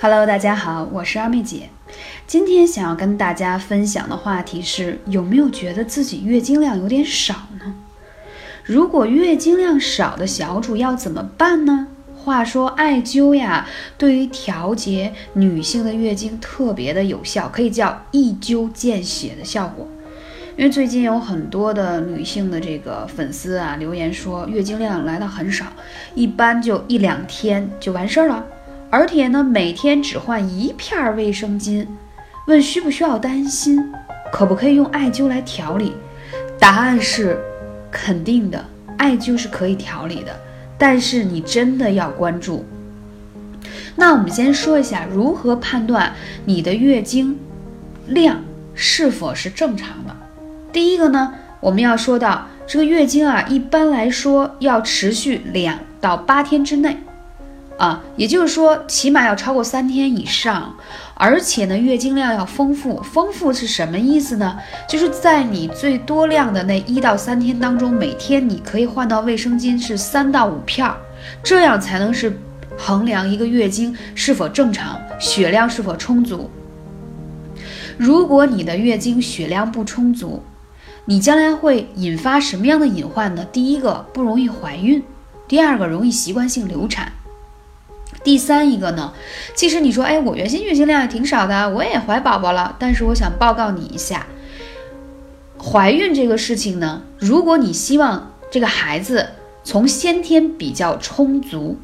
Hello，大家好，我是二妹姐。今天想要跟大家分享的话题是：有没有觉得自己月经量有点少呢？如果月经量少的小主要怎么办呢？话说艾灸呀，对于调节女性的月经特别的有效，可以叫一灸见血的效果。因为最近有很多的女性的这个粉丝啊留言说，月经量来的很少，一般就一两天就完事儿了，而且呢每天只换一片卫生巾，问需不需要担心，可不可以用艾灸来调理？答案是肯定的，艾灸是可以调理的，但是你真的要关注。那我们先说一下如何判断你的月经量是否是正常的。第一个呢，我们要说到这个月经啊，一般来说要持续两到八天之内，啊，也就是说起码要超过三天以上，而且呢，月经量要丰富。丰富是什么意思呢？就是在你最多量的那一到三天当中，每天你可以换到卫生巾是三到五片儿，这样才能是衡量一个月经是否正常，血量是否充足。如果你的月经血量不充足，你将来会引发什么样的隐患呢？第一个不容易怀孕，第二个容易习惯性流产，第三一个呢，其实你说，哎，我原先月经量也挺少的，我也怀宝宝了，但是我想报告你一下，怀孕这个事情呢，如果你希望这个孩子从先天比较充足，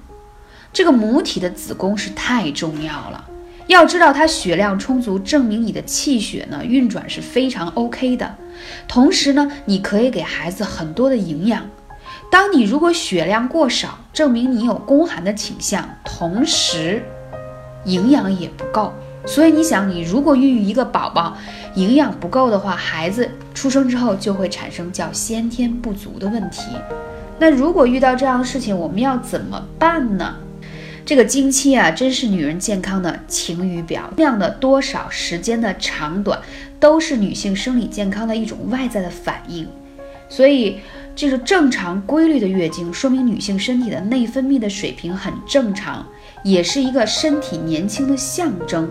这个母体的子宫是太重要了。要知道它血量充足，证明你的气血呢运转是非常 OK 的。同时呢，你可以给孩子很多的营养。当你如果血量过少，证明你有宫寒的倾向，同时营养也不够。所以你想，你如果孕育一个宝宝，营养不够的话，孩子出生之后就会产生叫先天不足的问题。那如果遇到这样的事情，我们要怎么办呢？这个经期啊，真是女人健康的晴雨表，量的多少、时间的长短，都是女性生理健康的一种外在的反应。所以，这个正常规律的月经，说明女性身体的内分泌的水平很正常，也是一个身体年轻的象征。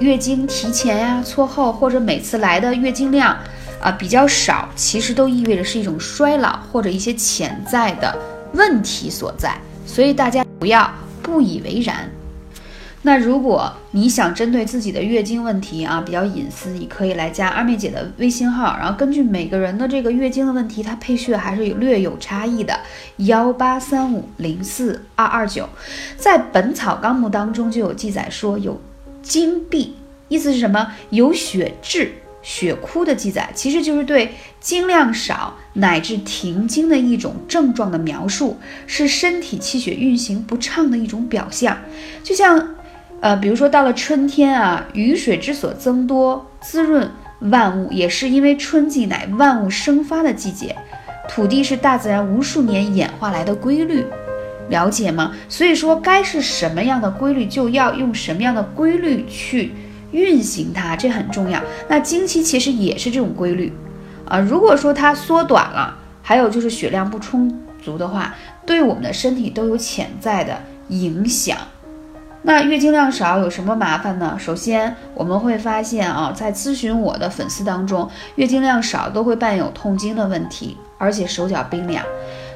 月经提前呀、错后，或者每次来的月经量啊比较少，其实都意味着是一种衰老或者一些潜在的问题所在。所以大家不要。不以为然。那如果你想针对自己的月经问题啊，比较隐私，你可以来加二妹姐的微信号，然后根据每个人的这个月经的问题，它配穴还是有略有差异的。幺八三五零四二二九，在《本草纲目》当中就有记载说有经闭，意思是什么？有血滞。血枯的记载，其实就是对经量少乃至停经的一种症状的描述，是身体气血运行不畅的一种表象。就像，呃，比如说到了春天啊，雨水之所增多，滋润万物，也是因为春季乃万物生发的季节，土地是大自然无数年演化来的规律，了解吗？所以说，该是什么样的规律，就要用什么样的规律去。运行它这很重要。那经期其实也是这种规律啊。如果说它缩短了，还有就是血量不充足的话，对我们的身体都有潜在的影响。那月经量少有什么麻烦呢？首先我们会发现啊，在咨询我的粉丝当中，月经量少都会伴有痛经的问题，而且手脚冰凉，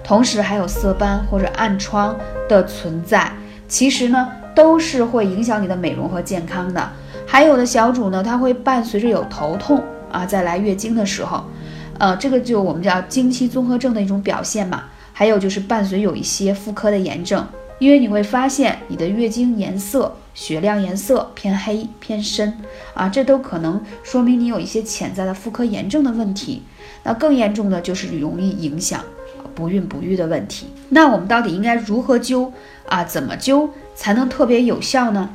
同时还有色斑或者暗疮的存在。其实呢，都是会影响你的美容和健康的。还有的小主呢，她会伴随着有头痛啊，在来月经的时候，呃，这个就我们叫经期综合症的一种表现嘛。还有就是伴随有一些妇科的炎症，因为你会发现你的月经颜色、血量颜色偏黑偏深啊，这都可能说明你有一些潜在的妇科炎症的问题。那更严重的就是容易影响不孕不育的问题。那我们到底应该如何灸啊？怎么灸才能特别有效呢？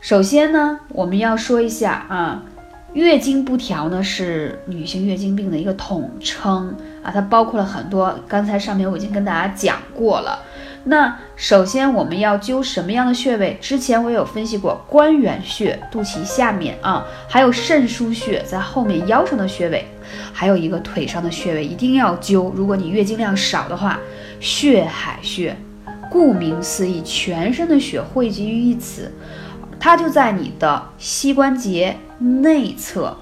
首先呢，我们要说一下啊，月经不调呢是女性月经病的一个统称啊，它包括了很多。刚才上面我已经跟大家讲过了。那首先我们要灸什么样的穴位？之前我有分析过关元穴，肚脐下面啊，还有肾腧穴在后面腰上的穴位，还有一个腿上的穴位一定要灸。如果你月经量少的话，血海穴。顾名思义，全身的血汇集于一此，它就在你的膝关节内侧，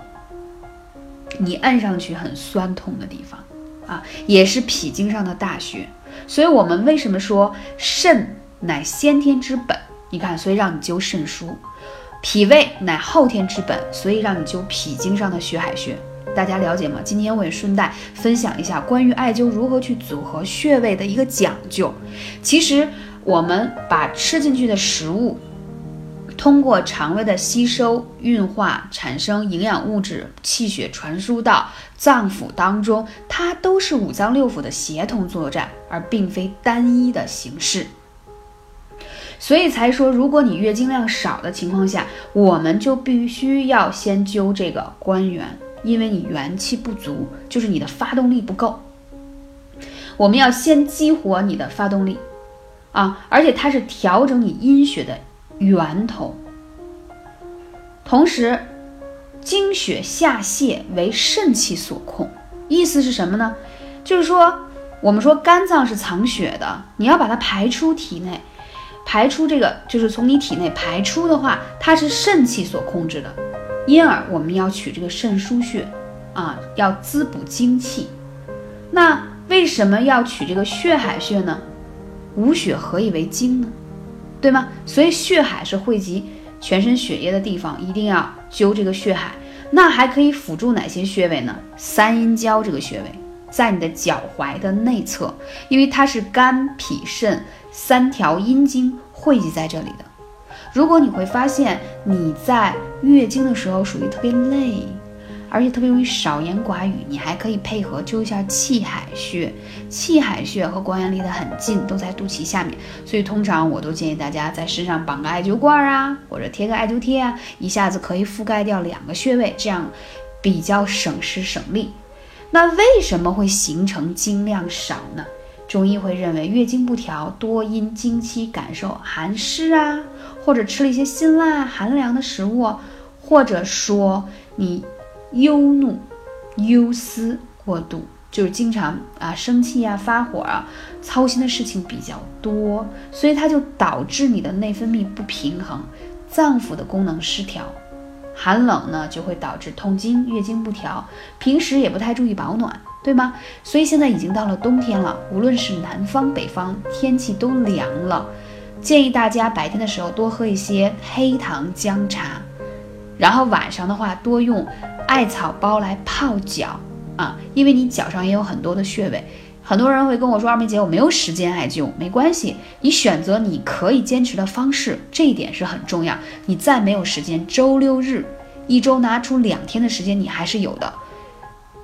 你按上去很酸痛的地方啊，也是脾经上的大穴。所以，我们为什么说肾乃先天之本？你看，所以让你灸肾腧；脾胃乃后天之本，所以让你灸脾经上的血海穴。大家了解吗？今天我也顺带分享一下关于艾灸如何去组合穴位的一个讲究。其实我们把吃进去的食物，通过肠胃的吸收、运化，产生营养物质，气血传输到脏腑当中，它都是五脏六腑的协同作战，而并非单一的形式。所以才说，如果你月经量少的情况下，我们就必须要先灸这个关元。因为你元气不足，就是你的发动力不够。我们要先激活你的发动力啊，而且它是调整你阴血的源头。同时，精血下泄为肾气所控，意思是什么呢？就是说，我们说肝脏是藏血的，你要把它排出体内，排出这个就是从你体内排出的话，它是肾气所控制的。因而我们要取这个肾腧穴，啊，要滋补精气。那为什么要取这个血海穴呢？无血何以为精呢？对吗？所以血海是汇集全身血液的地方，一定要灸这个血海。那还可以辅助哪些穴位呢？三阴交这个穴位在你的脚踝的内侧，因为它是肝脾肾三条阴经汇集在这里的。如果你会发现你在月经的时候属于特别累，而且特别容易少言寡语，你还可以配合灸一下气海穴。气海穴和关元离得很近，都在肚脐下面，所以通常我都建议大家在身上绑个艾灸罐啊，或者贴个艾灸贴啊，一下子可以覆盖掉两个穴位，这样比较省时省力。那为什么会形成经量少呢？中医会认为月经不调多因经期感受寒湿啊。或者吃了一些辛辣寒凉的食物，或者说你忧怒、忧思过度，就是经常啊生气啊、发火啊、操心的事情比较多，所以它就导致你的内分泌不平衡，脏腑的功能失调。寒冷呢就会导致痛经、月经不调，平时也不太注意保暖，对吗？所以现在已经到了冬天了，无论是南方、北方，天气都凉了。建议大家白天的时候多喝一些黑糖姜茶，然后晚上的话多用艾草包来泡脚啊，因为你脚上也有很多的穴位。很多人会跟我说：“二妹姐，我没有时间艾灸。”没关系，你选择你可以坚持的方式，这一点是很重要。你再没有时间，周六日一周拿出两天的时间，你还是有的。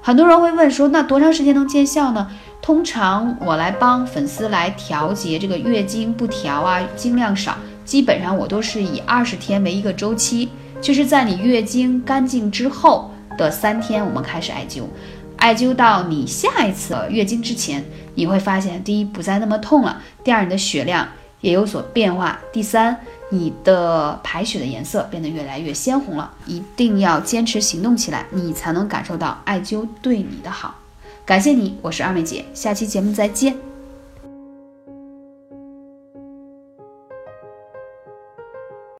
很多人会问说：“那多长时间能见效呢？”通常我来帮粉丝来调节这个月经不调啊，经量少，基本上我都是以二十天为一个周期，就是在你月经干净之后的三天，我们开始艾灸，艾灸到你下一次月经之前，你会发现，第一不再那么痛了，第二你的血量也有所变化，第三你的排血的颜色变得越来越鲜红了。一定要坚持行动起来，你才能感受到艾灸对你的好。感谢你，我是二妹姐，下期节目再见。